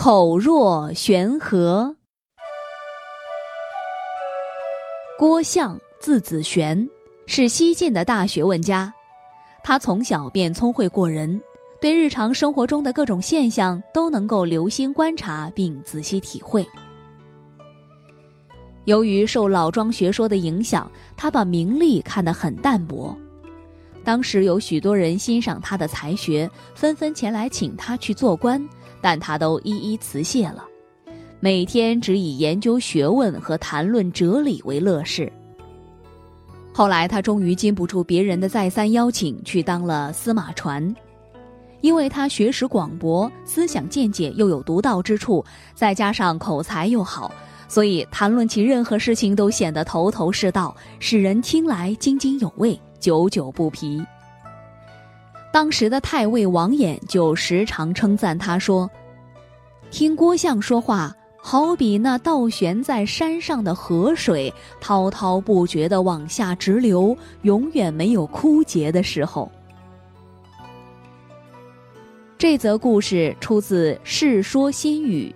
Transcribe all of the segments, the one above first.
口若悬河。郭象，字子玄，是西晋的大学问家。他从小便聪慧过人，对日常生活中的各种现象都能够留心观察并仔细体会。由于受老庄学说的影响，他把名利看得很淡薄。当时有许多人欣赏他的才学，纷纷前来请他去做官。但他都一一辞谢了，每天只以研究学问和谈论哲理为乐事。后来他终于禁不住别人的再三邀请，去当了司马传。因为他学识广博，思想见解又有独到之处，再加上口才又好，所以谈论起任何事情都显得头头是道，使人听来津津有味，久久不疲。当时的太尉王衍就时常称赞他说：“听郭象说话，好比那倒悬在山上的河水，滔滔不绝地往下直流，永远没有枯竭的时候。”这则故事出自《世说新语》，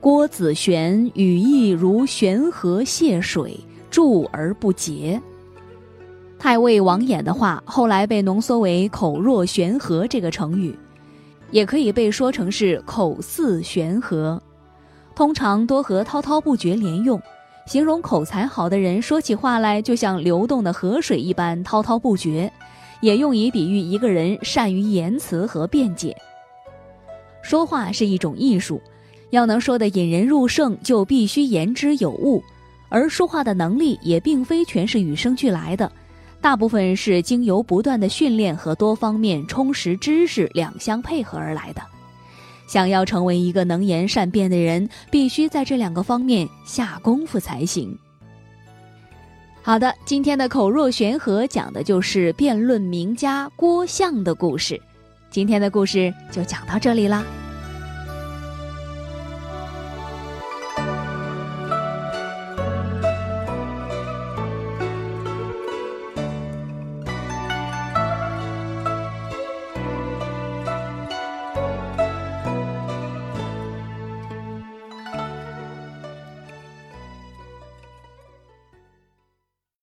郭子玄语意如悬河泻水，注而不竭。太尉王衍的话后来被浓缩为“口若悬河”这个成语，也可以被说成是“口似悬河”，通常多和滔滔不绝连用，形容口才好的人说起话来就像流动的河水一般滔滔不绝，也用以比喻一个人善于言辞和辩解。说话是一种艺术，要能说得引人入胜，就必须言之有物，而说话的能力也并非全是与生俱来的。大部分是经由不断的训练和多方面充实知识两相配合而来的。想要成为一个能言善辩的人，必须在这两个方面下功夫才行。好的，今天的口若悬河讲的就是辩论名家郭象的故事。今天的故事就讲到这里啦。